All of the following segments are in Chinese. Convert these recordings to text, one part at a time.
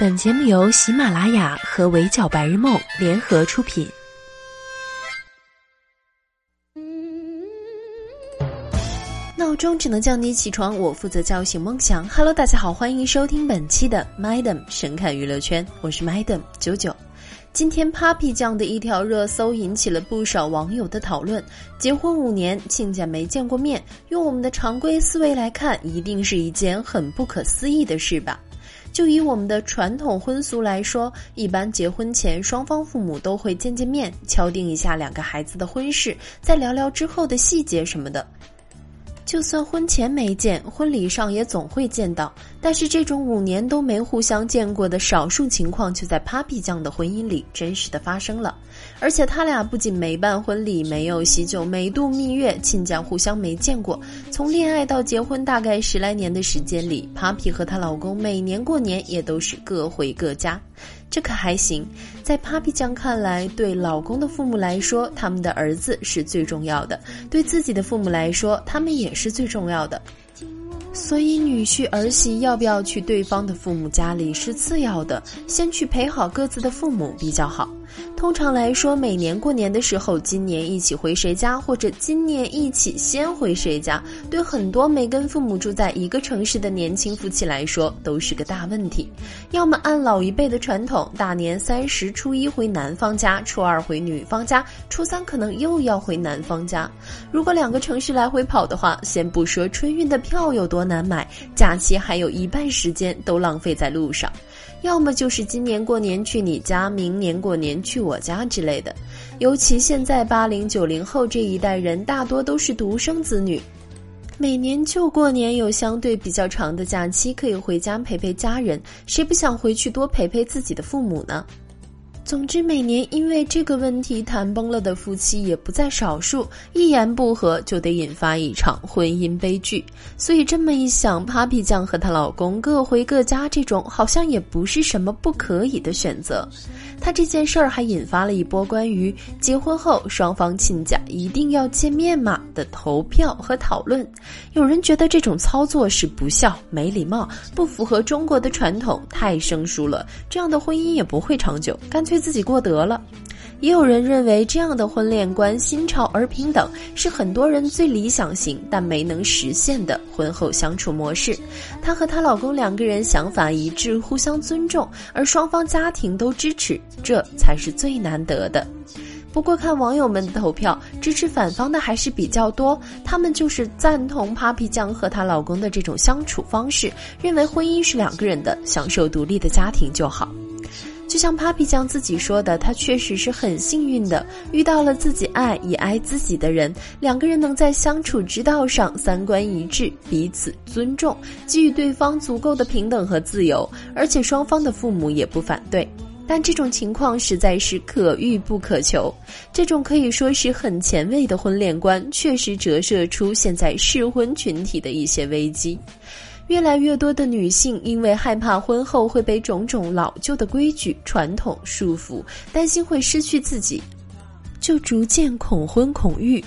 本节目由喜马拉雅和围剿白日梦联合出品。闹钟只能叫你起床，我负责叫醒梦想。Hello，大家好，欢迎收听本期的 Madam 神侃娱乐圈，我是 Madam 九九。今天 Papi 酱的一条热搜引起了不少网友的讨论。结婚五年，亲家没见过面，用我们的常规思维来看，一定是一件很不可思议的事吧？就以我们的传统婚俗来说，一般结婚前双方父母都会见见面，敲定一下两个孩子的婚事，再聊聊之后的细节什么的。就算婚前没见，婚礼上也总会见到。但是这种五年都没互相见过的少数情况，就在 Papi 酱的婚姻里真实的发生了。而且他俩不仅没办婚礼，没有喜酒，没度蜜月，亲家互相没见过。从恋爱到结婚，大概十来年的时间里，Papi 和她老公每年过年也都是各回各家。这可还行，在 Papi 酱看来，对老公的父母来说，他们的儿子是最重要的；对自己的父母来说，他们也是最重要的。所以，女婿儿媳要不要去对方的父母家里是次要的，先去陪好各自的父母比较好。通常来说，每年过年的时候，今年一起回谁家，或者今年一起先回谁家，对很多没跟父母住在一个城市的年轻夫妻来说，都是个大问题。要么按老一辈的传统，大年三十、初一回男方家，初二回女方家，初三可能又要回男方家。如果两个城市来回跑的话，先不说春运的票有多难买，假期还有一半时间都浪费在路上。要么就是今年过年去你家，明年过年去我家之类的。尤其现在八零九零后这一代人大多都是独生子女，每年就过年有相对比较长的假期可以回家陪陪家人，谁不想回去多陪陪自己的父母呢？总之，每年因为这个问题谈崩了的夫妻也不在少数，一言不合就得引发一场婚姻悲剧。所以这么一想，Papi 酱和她老公各回各家，这种好像也不是什么不可以的选择。他这件事儿还引发了一波关于结婚后双方亲家一定要见面吗的投票和讨论。有人觉得这种操作是不孝、没礼貌、不符合中国的传统，太生疏了，这样的婚姻也不会长久，干脆。自己过得了，也有人认为这样的婚恋观新潮而平等，是很多人最理想型但没能实现的婚后相处模式。她和她老公两个人想法一致，互相尊重，而双方家庭都支持，这才是最难得的。不过看网友们的投票，支持反方的还是比较多，他们就是赞同 Papi 酱和她老公的这种相处方式，认为婚姻是两个人的，享受独立的家庭就好。就像 Papi 酱自己说的，她确实是很幸运的，遇到了自己爱也爱自己的人，两个人能在相处之道上三观一致，彼此尊重，给予对方足够的平等和自由，而且双方的父母也不反对。但这种情况实在是可遇不可求，这种可以说是很前卫的婚恋观，确实折射出现在适婚群体的一些危机。越来越多的女性因为害怕婚后会被种种老旧的规矩、传统束缚，担心会失去自己，就逐渐恐婚恐育。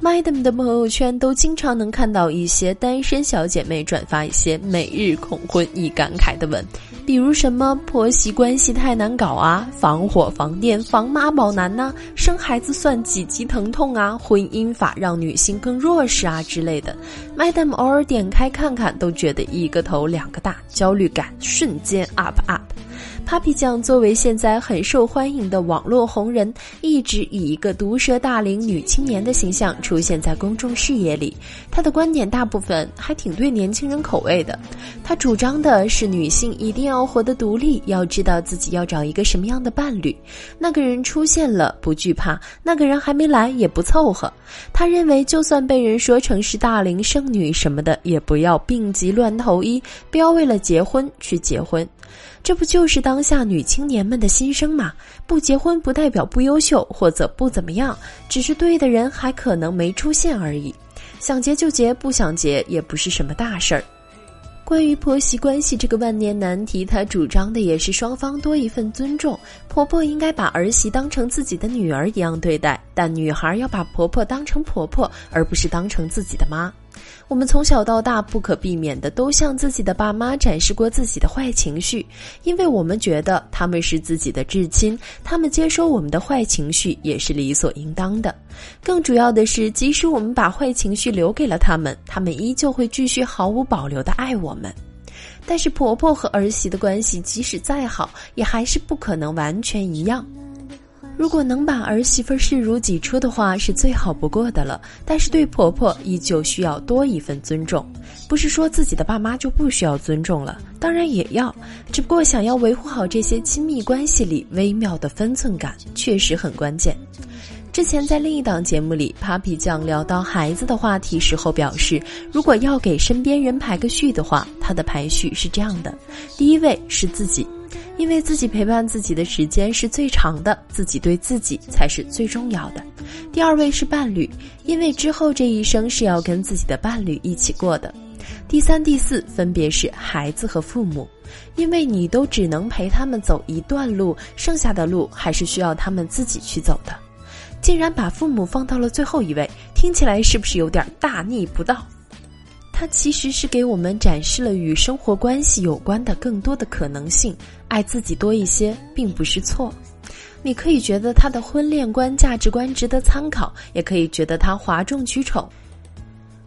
Madam 的朋友圈都经常能看到一些单身小姐妹转发一些每日恐婚易感慨的文，比如什么婆媳关系太难搞啊，防火防电防妈宝男呐，生孩子算几级疼痛啊，婚姻法让女性更弱势啊之类的。麦当偶尔点开看看，都觉得一个头两个大，焦虑感瞬间 up up。Papi 酱作为现在很受欢迎的网络红人，一直以一个毒舌大龄女青年的形象出现在公众视野里。她的观点大部分还挺对年轻人口味的。她主张的是女性一定要活得独立，要知道自己要找一个什么样的伴侣。那个人出现了不惧怕，那个人还没来也不凑合。她认为，就算被人说成是大龄剩女什么的，也不要病急乱投医，不要为了结婚去结婚。这不就是当下女青年们的心声吗？不结婚不代表不优秀或者不怎么样，只是对的人还可能没出现而已。想结就结，不想结也不是什么大事儿。关于婆媳关系这个万年难题，她主张的也是双方多一份尊重。婆婆应该把儿媳当成自己的女儿一样对待，但女孩要把婆婆当成婆婆，而不是当成自己的妈。我们从小到大不可避免的都向自己的爸妈展示过自己的坏情绪，因为我们觉得他们是自己的至亲，他们接收我们的坏情绪也是理所应当的。更主要的是，即使我们把坏情绪留给了他们，他们依旧会继续毫无保留的爱我们。但是婆婆和儿媳的关系即使再好，也还是不可能完全一样。如果能把儿媳妇视如己出的话，是最好不过的了。但是对婆婆依旧需要多一份尊重，不是说自己的爸妈就不需要尊重了，当然也要。只不过想要维护好这些亲密关系里微妙的分寸感，确实很关键。之前在另一档节目里，Papi 酱聊到孩子的话题时候表示，如果要给身边人排个序的话，他的排序是这样的：第一位是自己。因为自己陪伴自己的时间是最长的，自己对自己才是最重要的。第二位是伴侣，因为之后这一生是要跟自己的伴侣一起过的。第三、第四分别是孩子和父母，因为你都只能陪他们走一段路，剩下的路还是需要他们自己去走的。竟然把父母放到了最后一位，听起来是不是有点大逆不道？它其实是给我们展示了与生活关系有关的更多的可能性。爱自己多一些，并不是错。你可以觉得他的婚恋观、价值观值得参考，也可以觉得他哗众取宠，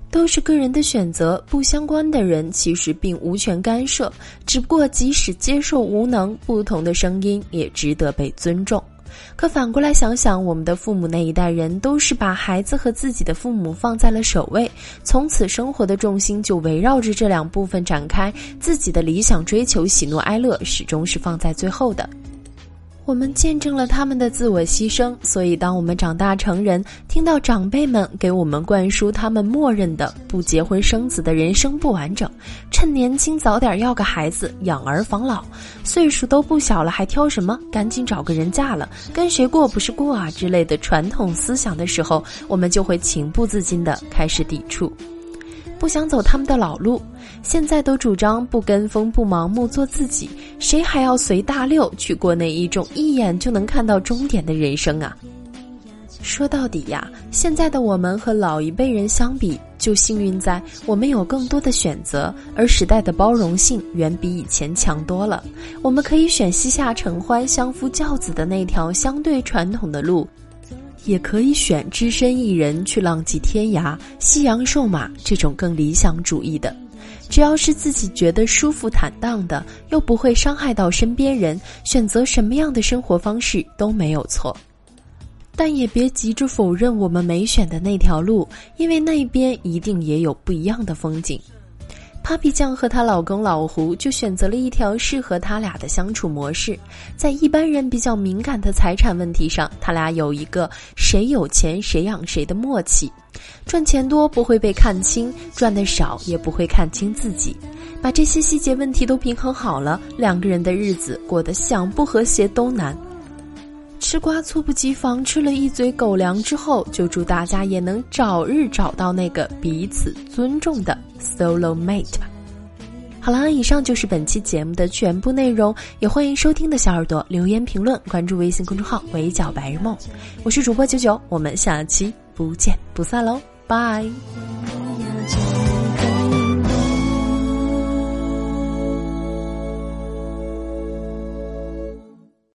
都是个人的选择。不相关的人其实并无权干涉。只不过，即使接受无能，不同的声音也值得被尊重。可反过来想想，我们的父母那一代人都是把孩子和自己的父母放在了首位，从此生活的重心就围绕着这两部分展开，自己的理想追求、喜怒哀乐始终是放在最后的。我们见证了他们的自我牺牲，所以当我们长大成人，听到长辈们给我们灌输他们默认的不结婚生子的人生不完整，趁年轻早点要个孩子，养儿防老，岁数都不小了还挑什么？赶紧找个人嫁了，跟谁过不是过啊之类的传统思想的时候，我们就会情不自禁地开始抵触。不想走他们的老路，现在都主张不跟风、不盲目做自己，谁还要随大流去过那一种一眼就能看到终点的人生啊？说到底呀，现在的我们和老一辈人相比，就幸运在我们有更多的选择，而时代的包容性远比以前强多了。我们可以选膝下承欢、相夫教子的那条相对传统的路。也可以选只身一人去浪迹天涯、夕阳瘦马这种更理想主义的，只要是自己觉得舒服坦荡的，又不会伤害到身边人，选择什么样的生活方式都没有错。但也别急着否认我们没选的那条路，因为那边一定也有不一样的风景。Papi 酱和她老公老胡就选择了一条适合他俩的相处模式，在一般人比较敏感的财产问题上，他俩有一个谁有钱谁养谁的默契，赚钱多不会被看清，赚的少也不会看清自己，把这些细节问题都平衡好了，两个人的日子过得想不和谐都难。吃瓜猝不及防，吃了一嘴狗粮之后，就祝大家也能早日找到那个彼此尊重的 solo mate 吧。好了，以上就是本期节目的全部内容，也欢迎收听的小耳朵留言评论，关注微信公众号“围剿白日梦”，我是主播九九，我们下期不见不散喽，拜。